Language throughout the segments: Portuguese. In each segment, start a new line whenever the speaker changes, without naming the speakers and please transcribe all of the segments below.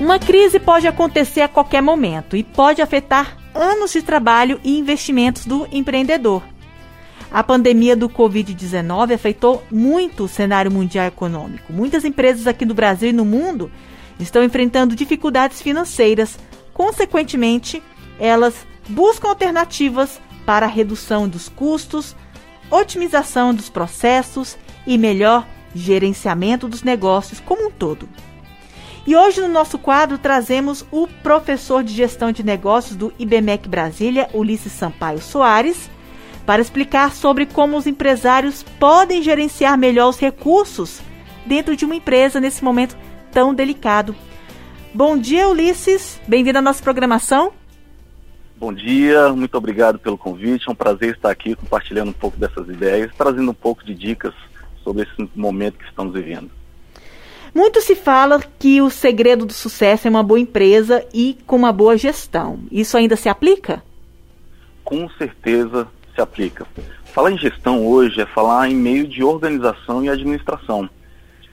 Uma crise pode acontecer a qualquer momento e pode afetar anos de trabalho e investimentos do empreendedor. A pandemia do Covid-19 afetou muito o cenário mundial econômico. Muitas empresas aqui no Brasil e no mundo estão enfrentando dificuldades financeiras. Consequentemente, elas buscam alternativas para a redução dos custos, otimização dos processos e melhor gerenciamento dos negócios como um todo. E hoje no nosso quadro trazemos o professor de gestão de negócios do IBMEC Brasília, Ulisses Sampaio Soares, para explicar sobre como os empresários podem gerenciar melhor os recursos dentro de uma empresa nesse momento tão delicado. Bom dia, Ulisses. Bem-vindo à nossa programação.
Bom dia, muito obrigado pelo convite. É um prazer estar aqui compartilhando um pouco dessas ideias, trazendo um pouco de dicas sobre esse momento que estamos vivendo.
Muito se fala que o segredo do sucesso é uma boa empresa e com uma boa gestão. Isso ainda se aplica?
Com certeza se aplica. Falar em gestão hoje é falar em meio de organização e administração.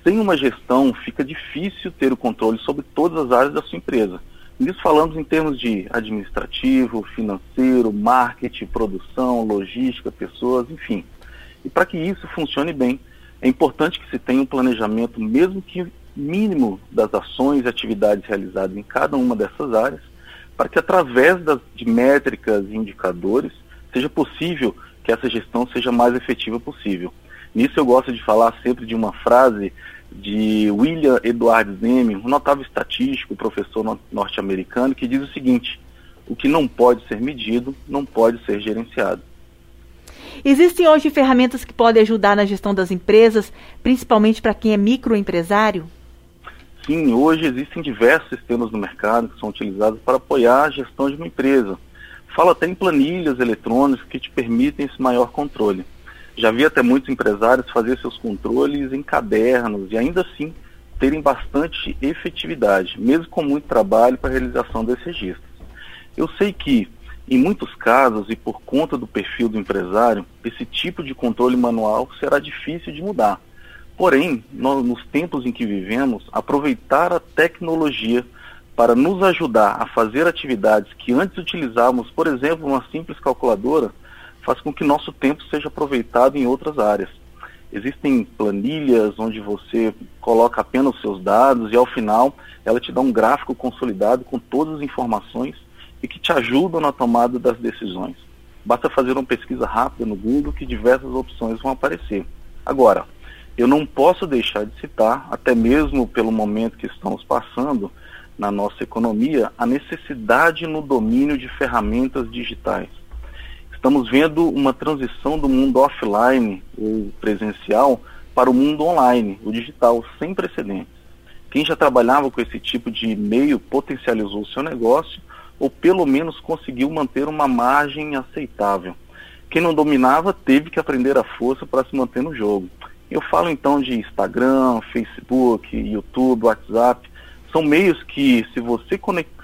Sem uma gestão, fica difícil ter o controle sobre todas as áreas da sua empresa. Nisso falamos em termos de administrativo, financeiro, marketing, produção, logística, pessoas, enfim. E para que isso funcione bem, é importante que se tenha um planejamento, mesmo que mínimo, das ações e atividades realizadas em cada uma dessas áreas, para que através das, de métricas e indicadores seja possível que essa gestão seja mais efetiva possível. Nisso eu gosto de falar sempre de uma frase de William Edward Zemi, um notável estatístico, professor norte-americano, que diz o seguinte: o que não pode ser medido não pode ser gerenciado.
Existem hoje ferramentas que podem ajudar na gestão das empresas, principalmente para quem é microempresário?
Sim, hoje existem diversos sistemas no mercado que são utilizados para apoiar a gestão de uma empresa. Fala até em planilhas eletrônicas que te permitem esse maior controle. Já vi até muitos empresários fazer seus controles em cadernos e ainda assim terem bastante efetividade, mesmo com muito trabalho para a realização desses registros. Eu sei que em muitos casos, e por conta do perfil do empresário, esse tipo de controle manual será difícil de mudar. Porém, nos tempos em que vivemos, aproveitar a tecnologia para nos ajudar a fazer atividades que antes utilizávamos, por exemplo, uma simples calculadora, faz com que nosso tempo seja aproveitado em outras áreas. Existem planilhas onde você coloca apenas os seus dados e ao final ela te dá um gráfico consolidado com todas as informações e que te ajudam na tomada das decisões. Basta fazer uma pesquisa rápida no Google que diversas opções vão aparecer. Agora, eu não posso deixar de citar, até mesmo pelo momento que estamos passando na nossa economia, a necessidade no domínio de ferramentas digitais. Estamos vendo uma transição do mundo offline ou presencial para o mundo online, o digital, sem precedentes. Quem já trabalhava com esse tipo de meio potencializou o seu negócio ou pelo menos conseguiu manter uma margem aceitável. Quem não dominava teve que aprender a força para se manter no jogo. Eu falo então de Instagram, Facebook, YouTube, WhatsApp. São meios que, se você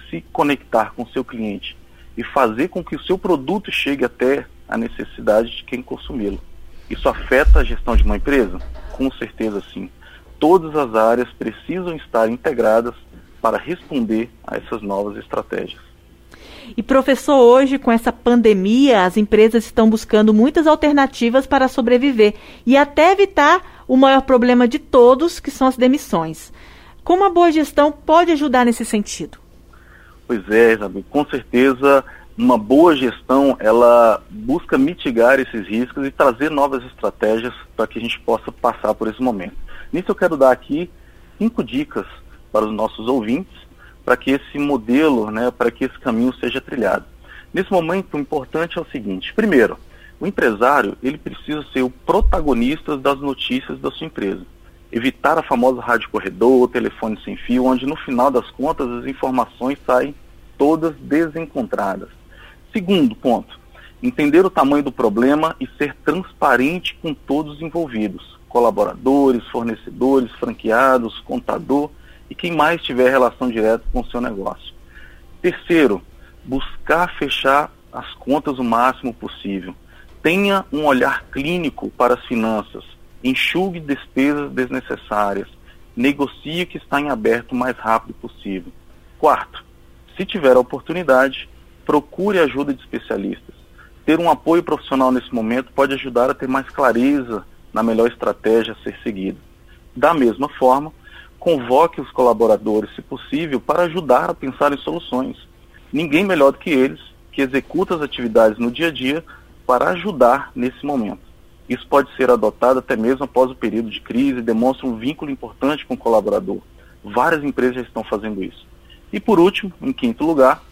se conectar com seu cliente e fazer com que o seu produto chegue até a necessidade de quem consumi-lo, isso afeta a gestão de uma empresa? Com certeza sim. Todas as áreas precisam estar integradas para responder a essas novas estratégias.
E professor, hoje com essa pandemia, as empresas estão buscando muitas alternativas para sobreviver e até evitar o maior problema de todos, que são as demissões. Como a boa gestão pode ajudar nesse sentido?
Pois é, Isabel, com certeza uma boa gestão ela busca mitigar esses riscos e trazer novas estratégias para que a gente possa passar por esse momento. Nisso eu quero dar aqui cinco dicas para os nossos ouvintes para que esse modelo, né, para que esse caminho seja trilhado. Nesse momento, o importante é o seguinte: primeiro, o empresário ele precisa ser o protagonista das notícias da sua empresa. Evitar a famosa rádio corredor telefone sem fio, onde no final das contas as informações saem todas desencontradas. Segundo ponto, entender o tamanho do problema e ser transparente com todos os envolvidos, colaboradores, fornecedores, franqueados, contador e quem mais tiver relação direta com o seu negócio. Terceiro, buscar fechar as contas o máximo possível. Tenha um olhar clínico para as finanças. Enxugue despesas desnecessárias. Negocie o que está em aberto o mais rápido possível. Quarto, se tiver a oportunidade, procure ajuda de especialistas. Ter um apoio profissional nesse momento pode ajudar a ter mais clareza na melhor estratégia a ser seguida. Da mesma forma, convoque os colaboradores, se possível, para ajudar a pensar em soluções. Ninguém melhor do que eles, que executa as atividades no dia a dia, para ajudar nesse momento. Isso pode ser adotado até mesmo após o período de crise demonstra um vínculo importante com o colaborador. Várias empresas já estão fazendo isso. E por último, em quinto lugar,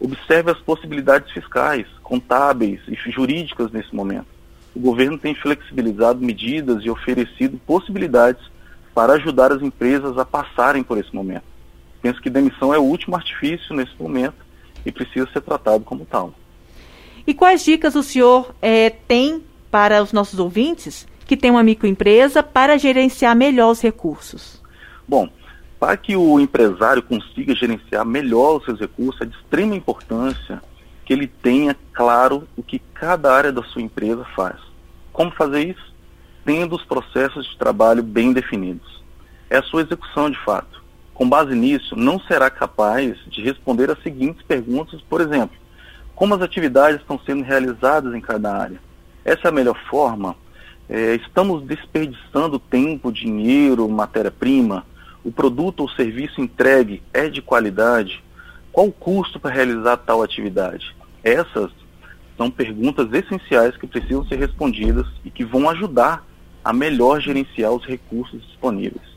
observe as possibilidades fiscais, contábeis e jurídicas nesse momento. O governo tem flexibilizado medidas e oferecido possibilidades para ajudar as empresas a passarem por esse momento. Penso que demissão é o último artifício nesse momento e precisa ser tratado como tal.
E quais dicas o senhor é, tem para os nossos ouvintes que têm uma microempresa para gerenciar melhor os recursos?
Bom, para que o empresário consiga gerenciar melhor os seus recursos, é de extrema importância que ele tenha claro o que cada área da sua empresa faz. Como fazer isso? Tendo os processos de trabalho bem definidos. É a sua execução de fato. Com base nisso, não será capaz de responder as seguintes perguntas, por exemplo, como as atividades estão sendo realizadas em cada área? Essa é a melhor forma? É, estamos desperdiçando tempo, dinheiro, matéria-prima? O produto ou serviço entregue é de qualidade? Qual o custo para realizar tal atividade? Essas são perguntas essenciais que precisam ser respondidas e que vão ajudar a melhor gerenciar os recursos disponíveis.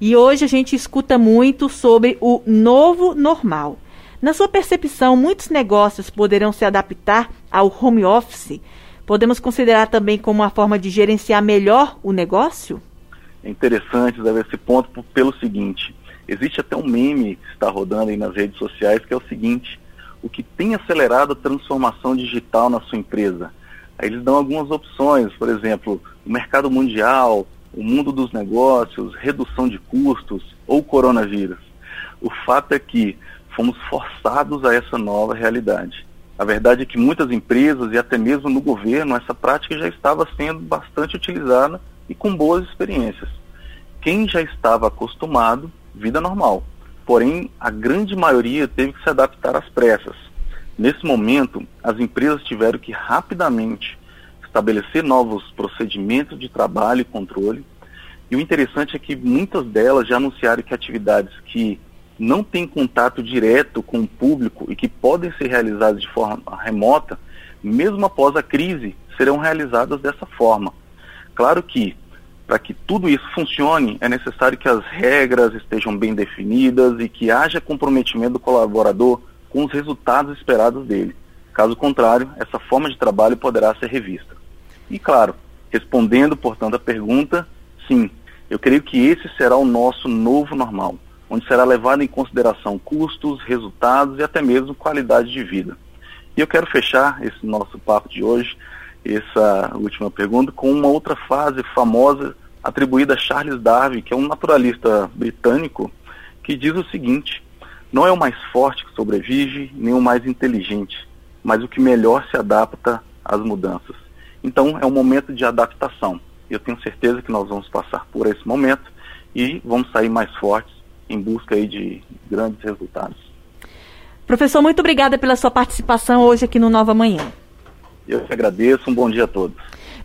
E hoje a gente escuta muito sobre o novo normal. Na sua percepção, muitos negócios poderão se adaptar ao home office? Podemos considerar também como uma forma de gerenciar melhor o negócio?
É interessante dar esse ponto pelo seguinte: existe até um meme que está rodando aí nas redes sociais que é o seguinte: o que tem acelerado a transformação digital na sua empresa? Eles dão algumas opções, por exemplo, o mercado mundial, o mundo dos negócios, redução de custos ou coronavírus. O fato é que fomos forçados a essa nova realidade. A verdade é que muitas empresas e até mesmo no governo essa prática já estava sendo bastante utilizada e com boas experiências. Quem já estava acostumado, vida normal. Porém, a grande maioria teve que se adaptar às pressas. Nesse momento, as empresas tiveram que rapidamente estabelecer novos procedimentos de trabalho e controle. E o interessante é que muitas delas já anunciaram que atividades que não têm contato direto com o público e que podem ser realizadas de forma remota, mesmo após a crise, serão realizadas dessa forma. Claro que, para que tudo isso funcione, é necessário que as regras estejam bem definidas e que haja comprometimento do colaborador com os resultados esperados dele. Caso contrário, essa forma de trabalho poderá ser revista. E claro, respondendo, portanto, a pergunta, sim, eu creio que esse será o nosso novo normal, onde será levado em consideração custos, resultados e até mesmo qualidade de vida. E eu quero fechar esse nosso papo de hoje, essa última pergunta, com uma outra frase famosa atribuída a Charles Darwin, que é um naturalista britânico, que diz o seguinte: não é o mais forte que sobrevive, nem o mais inteligente, mas o que melhor se adapta às mudanças. Então, é um momento de adaptação. Eu tenho certeza que nós vamos passar por esse momento e vamos sair mais fortes em busca aí de grandes resultados.
Professor, muito obrigada pela sua participação hoje aqui no Nova Manhã.
Eu que agradeço. Um bom dia a todos.